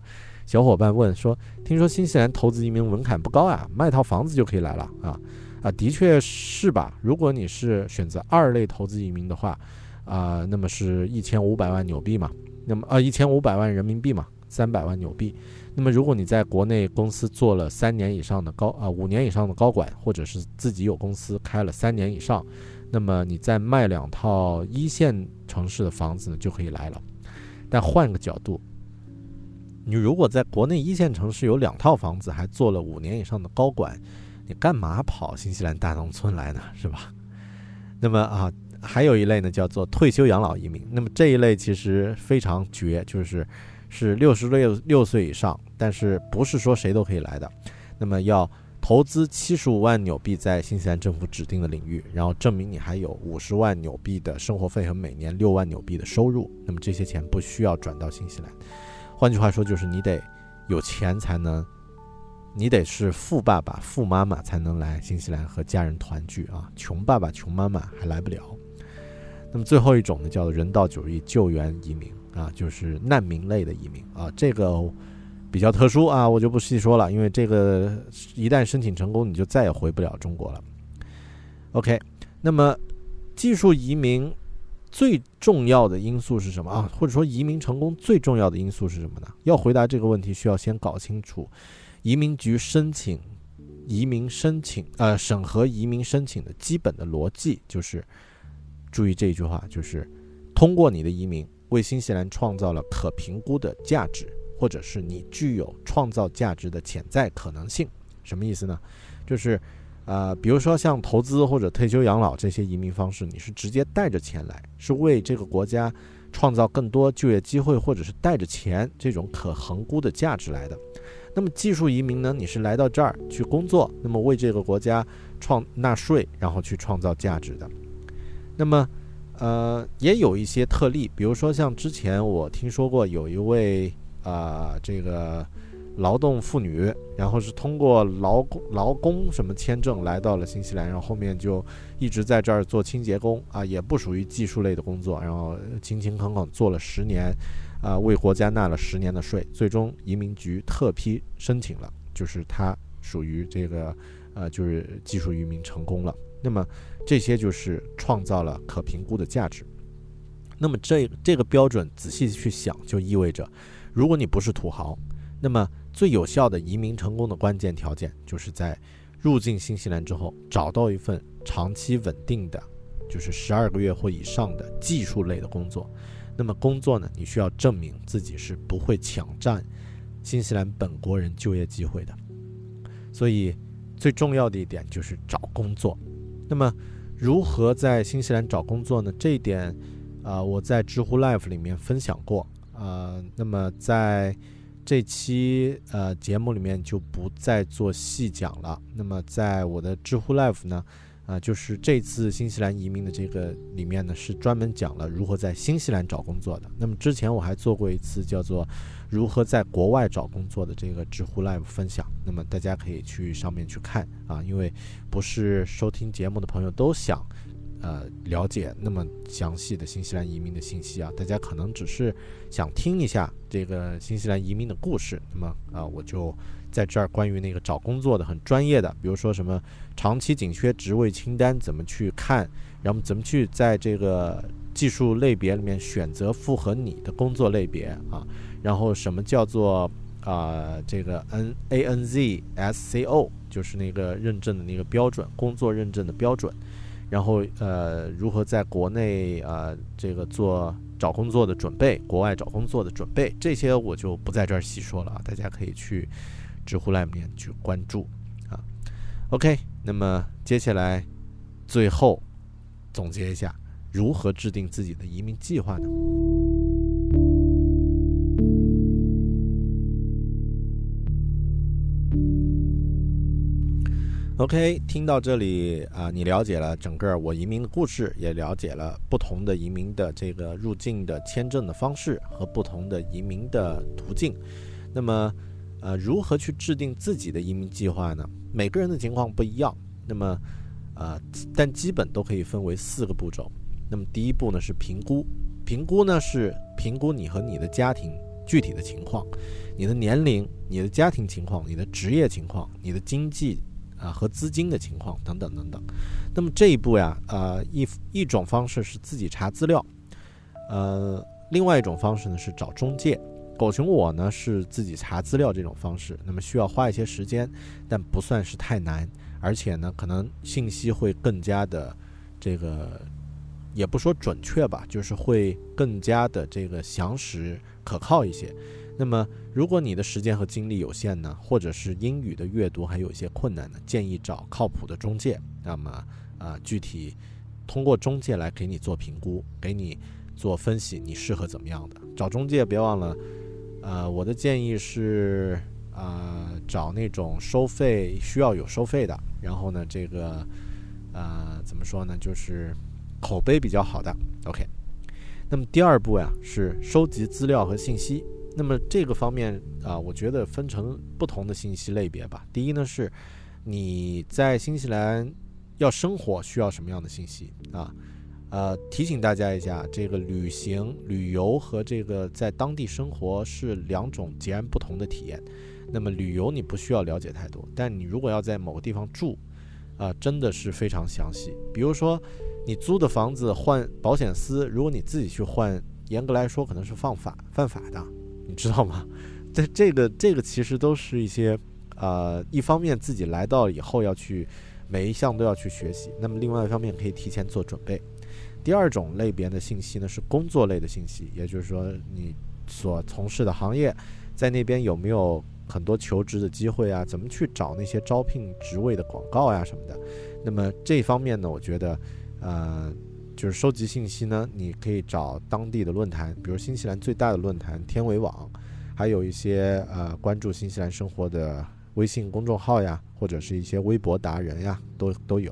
小伙伴问说，听说新西兰投资移民门槛不高啊，卖套房子就可以来了啊？啊，的确是吧？如果你是选择二类投资移民的话，啊，那么是一千五百万纽币嘛？那么啊，一千五百万人民币嘛？三百万纽币。那么，如果你在国内公司做了三年以上的高啊五年以上的高管，或者是自己有公司开了三年以上，那么你再卖两套一线城市的房子呢，就可以来了。但换个角度，你如果在国内一线城市有两套房子，还做了五年以上的高管，你干嘛跑新西兰大农村来呢？是吧？那么啊，还有一类呢，叫做退休养老移民。那么这一类其实非常绝，就是。是六十六六岁以上，但是不是说谁都可以来的。那么要投资七十五万纽币在新西兰政府指定的领域，然后证明你还有五十万纽币的生活费和每年六万纽币的收入。那么这些钱不需要转到新西兰。换句话说，就是你得有钱才能，你得是富爸爸、富妈妈才能来新西兰和家人团聚啊。穷爸爸、穷妈妈还来不了。那么最后一种呢，叫做人道主义救援移民。啊，就是难民类的移民啊，这个比较特殊啊，我就不细说了，因为这个一旦申请成功，你就再也回不了中国了。OK，那么技术移民最重要的因素是什么啊？或者说移民成功最重要的因素是什么呢？要回答这个问题，需要先搞清楚移民局申请移民申请呃审核移民申请的基本的逻辑，就是注意这一句话，就是通过你的移民。为新西兰创造了可评估的价值，或者是你具有创造价值的潜在可能性，什么意思呢？就是，呃，比如说像投资或者退休养老这些移民方式，你是直接带着钱来，是为这个国家创造更多就业机会，或者是带着钱这种可衡估的价值来的。那么技术移民呢，你是来到这儿去工作，那么为这个国家创纳税，然后去创造价值的。那么，呃，也有一些特例，比如说像之前我听说过有一位啊，这个。劳动妇女，然后是通过劳工劳工什么签证来到了新西兰，然后后面就一直在这儿做清洁工啊，也不属于技术类的工作，然后勤勤恳恳做了十年，啊，为国家纳了十年的税，最终移民局特批申请了，就是他属于这个，呃，就是技术移民成功了。那么这些就是创造了可评估的价值。那么这这个标准仔细去想，就意味着，如果你不是土豪，那么最有效的移民成功的关键条件，就是在入境新西兰之后，找到一份长期稳定的，就是十二个月或以上的技术类的工作。那么工作呢，你需要证明自己是不会抢占新西兰本国人就业机会的。所以最重要的一点就是找工作。那么如何在新西兰找工作呢？这一点，啊，我在知乎 Live 里面分享过。啊，那么在这期呃节目里面就不再做细讲了。那么在我的知乎 Live 呢，啊，就是这次新西兰移民的这个里面呢，是专门讲了如何在新西兰找工作的。那么之前我还做过一次叫做如何在国外找工作的这个知乎 Live 分享。那么大家可以去上面去看啊，因为不是收听节目的朋友都想。呃，了解那么详细的新西兰移民的信息啊，大家可能只是想听一下这个新西兰移民的故事。那么啊，我就在这儿关于那个找工作的很专业的，比如说什么长期紧缺职位清单怎么去看，然后怎么去在这个技术类别里面选择符合你的工作类别啊，然后什么叫做啊这个 N A N Z S C O，就是那个认证的那个标准，工作认证的标准。然后呃，如何在国内啊这个做找工作的准备，国外找工作的准备，这些我就不在这儿细说了啊，大家可以去知乎里面去关注啊。OK，那么接下来最后总结一下，如何制定自己的移民计划呢？OK，听到这里啊，你了解了整个我移民的故事，也了解了不同的移民的这个入境的签证的方式和不同的移民的途径。那么，呃，如何去制定自己的移民计划呢？每个人的情况不一样。那么，呃，但基本都可以分为四个步骤。那么，第一步呢是评估，评估呢是评估你和你的家庭具体的情况，你的年龄、你的家庭情况、你的职业情况、你的经济。啊，和资金的情况等等等等。那么这一步呀，呃，一一种方式是自己查资料，呃，另外一种方式呢是找中介。狗熊我呢是自己查资料这种方式，那么需要花一些时间，但不算是太难，而且呢可能信息会更加的这个，也不说准确吧，就是会更加的这个详实可靠一些。那么，如果你的时间和精力有限呢，或者是英语的阅读还有一些困难呢，建议找靠谱的中介。那么，啊，具体通过中介来给你做评估，给你做分析，你适合怎么样的？找中介别忘了，呃，我的建议是，啊，找那种收费需要有收费的，然后呢，这个，呃，怎么说呢，就是口碑比较好的。OK，那么第二步呀，是收集资料和信息。那么这个方面啊，我觉得分成不同的信息类别吧。第一呢是，你在新西兰要生活需要什么样的信息啊？呃，提醒大家一下，这个旅行、旅游和这个在当地生活是两种截然不同的体验。那么旅游你不需要了解太多，但你如果要在某个地方住，啊，真的是非常详细。比如说你租的房子换保险丝，如果你自己去换，严格来说可能是犯法犯法的。你知道吗？这这个这个其实都是一些，呃，一方面自己来到以后要去每一项都要去学习，那么另外一方面可以提前做准备。第二种类别的信息呢是工作类的信息，也就是说你所从事的行业在那边有没有很多求职的机会啊，怎么去找那些招聘职位的广告呀什么的。那么这方面呢，我觉得，呃，就是收集信息呢，你可以找当地的论坛，比如新西兰最大的论坛天维网，还有一些呃关注新西兰生活的微信公众号呀，或者是一些微博达人呀，都都有。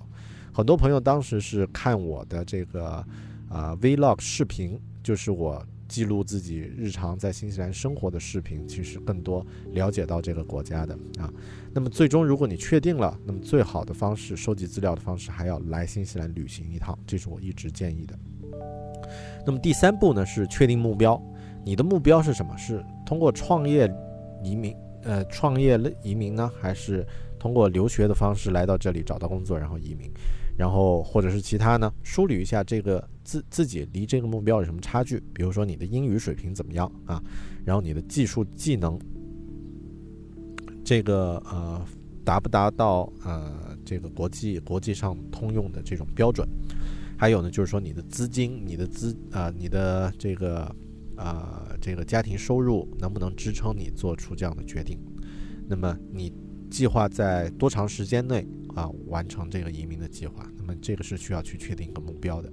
很多朋友当时是看我的这个啊 vlog 视频，就是我。记录自己日常在新西兰生活的视频，其实更多了解到这个国家的啊。那么最终，如果你确定了，那么最好的方式收集资料的方式，还要来新西兰旅行一趟，这是我一直建议的。那么第三步呢，是确定目标。你的目标是什么？是通过创业移民，呃，创业移民呢，还是通过留学的方式来到这里找到工作，然后移民？然后或者是其他呢？梳理一下这个自自己离这个目标有什么差距？比如说你的英语水平怎么样啊？然后你的技术技能，这个呃达不达到呃这个国际国际上通用的这种标准？还有呢，就是说你的资金、你的资啊、你的这个啊这个家庭收入能不能支撑你做出这样的决定？那么你计划在多长时间内？啊，完成这个移民的计划，那么这个是需要去确定一个目标的。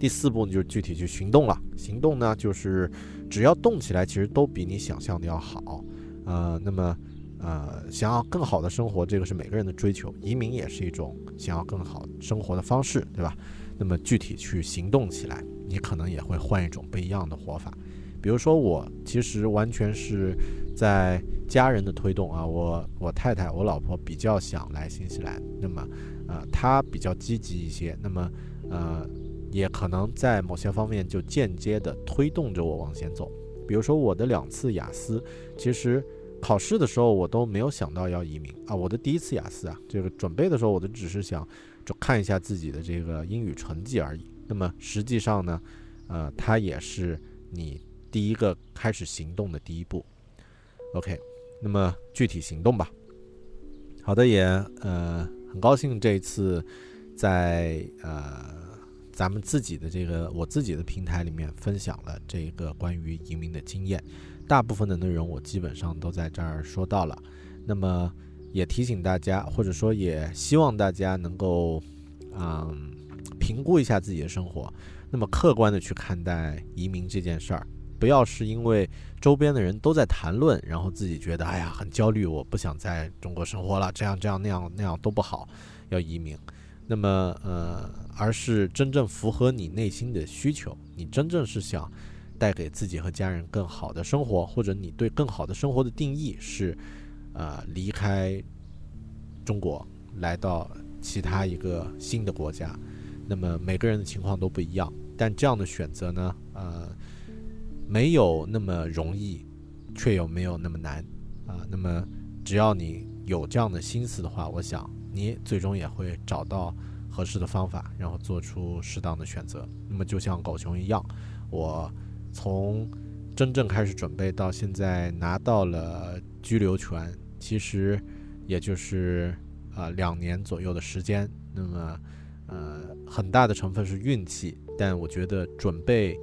第四步呢，就是具体去行动了。行动呢，就是只要动起来，其实都比你想象的要好。呃，那么呃，想要更好的生活，这个是每个人的追求，移民也是一种想要更好生活的方式，对吧？那么具体去行动起来，你可能也会换一种不一样的活法。比如说我其实完全是在家人的推动啊，我我太太我老婆比较想来新西兰，那么呃她比较积极一些，那么呃也可能在某些方面就间接的推动着我往前走。比如说我的两次雅思，其实考试的时候我都没有想到要移民啊，我的第一次雅思啊，这个准备的时候我都只是想就看一下自己的这个英语成绩而已。那么实际上呢，呃它也是你。第一个开始行动的第一步，OK，那么具体行动吧。好的，也呃很高兴这一次在呃咱们自己的这个我自己的平台里面分享了这个关于移民的经验，大部分的内容我基本上都在这儿说到了。那么也提醒大家，或者说也希望大家能够嗯评估一下自己的生活，那么客观的去看待移民这件事儿。不要是因为周边的人都在谈论，然后自己觉得哎呀很焦虑，我不想在中国生活了，这样这样那样那样都不好，要移民。那么呃，而是真正符合你内心的需求，你真正是想带给自己和家人更好的生活，或者你对更好的生活的定义是呃离开中国来到其他一个新的国家。那么每个人的情况都不一样，但这样的选择呢，呃。没有那么容易，却又没有那么难啊。那么，只要你有这样的心思的话，我想你最终也会找到合适的方法，然后做出适当的选择。那么，就像狗熊一样，我从真正开始准备到现在拿到了居留权，其实也就是啊两年左右的时间。那么，呃，很大的成分是运气，但我觉得准备。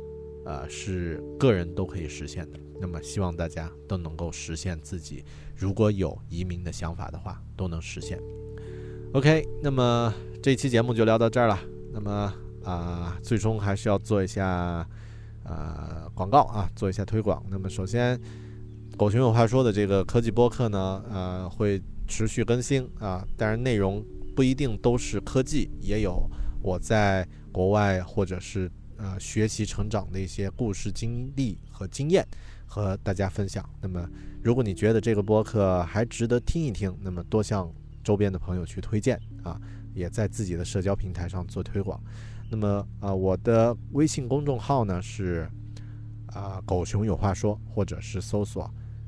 呃，是个人都可以实现的。那么，希望大家都能够实现自己，如果有移民的想法的话，都能实现。OK，那么这期节目就聊到这儿了。那么啊，最终还是要做一下呃广告啊，做一下推广。那么，首先，狗熊有话说的这个科技播客呢，呃，会持续更新啊，当然内容不一定都是科技，也有我在国外或者是。呃，学习成长的一些故事、经历和经验，和大家分享。那么，如果你觉得这个播客还值得听一听，那么多向周边的朋友去推荐啊，也在自己的社交平台上做推广。那么，啊，我的微信公众号呢是啊“狗熊有话说”，或者是搜索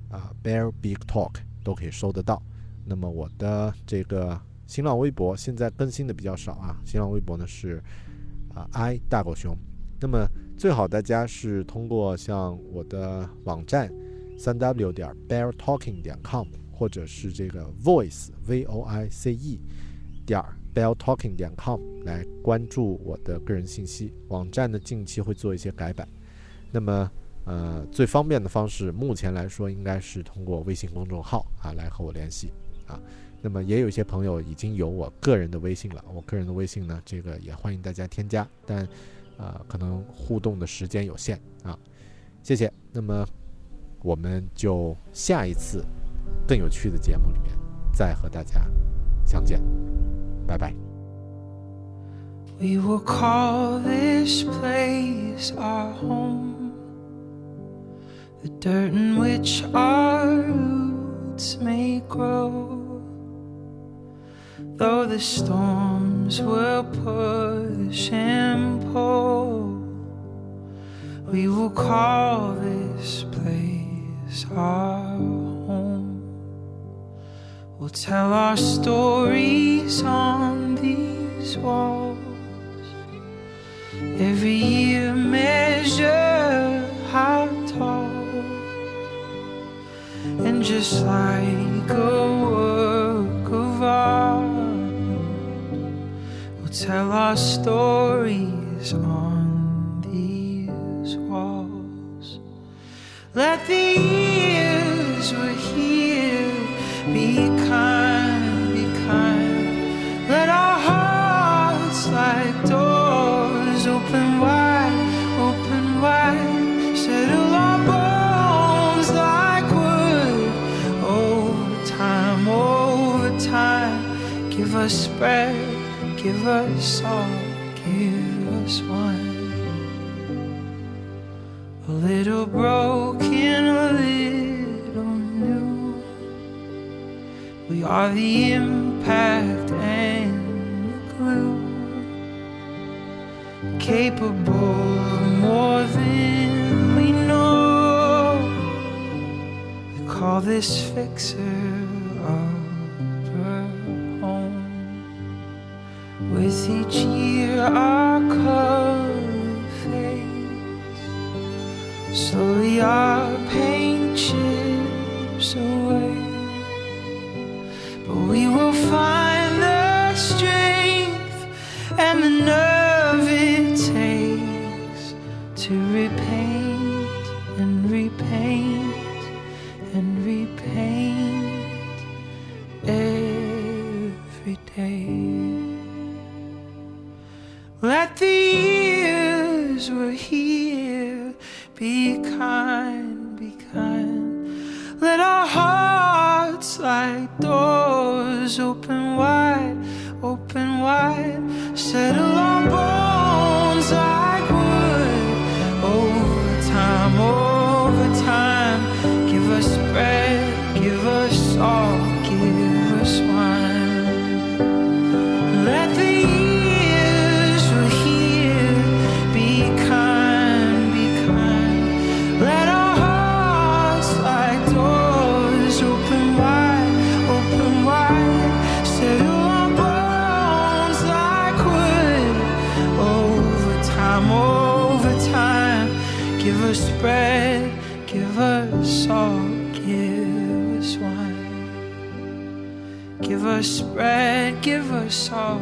啊 “bear big talk” 都可以搜得到。那么，我的这个新浪微博现在更新的比较少啊，新浪微博呢是啊 “i 大狗熊”。那么最好大家是通过像我的网站三 w 点 belltalking 点 com，或者是这个 voice v o i c e 点 belltalking 点 com 来关注我的个人信息。网站呢近期会做一些改版。那么呃，最方便的方式，目前来说应该是通过微信公众号啊来和我联系啊。那么也有一些朋友已经有我个人的微信了，我个人的微信呢，这个也欢迎大家添加，但呃可能互动的时间有限啊。谢谢。那么我们就下一次更有趣的节目里面再和大家相见，拜拜。We will call this place our home. The dirt in which our roots may grow. Though the storms will push and pull, we will call this place our home. We'll tell our stories on these walls. Every year measure how tall And just like a tell our stories on these walls. Let the years we're here be kind, be kind. Let our hearts like doors open wide, open wide. Settle our bones like wood. Over time, over time Give us bread, give us all, give us one. a little broken, a little new. We are the impact and the glue, capable of more than we know. We call this fixer our fades. Slowly our paint chips away But we will find the strength and the nerve it takes To repaint and repaint and repaint every day let the years we're here be kind, be kind. Let our hearts like doors open wide, open wide. Settle us bread, give us salt,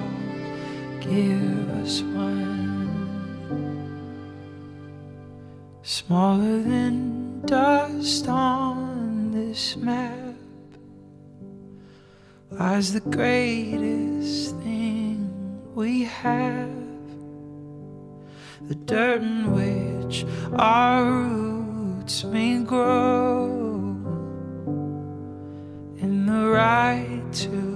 give us wine. Smaller than dust on this map lies the greatest thing we have. The dirt in which our roots may grow in the right to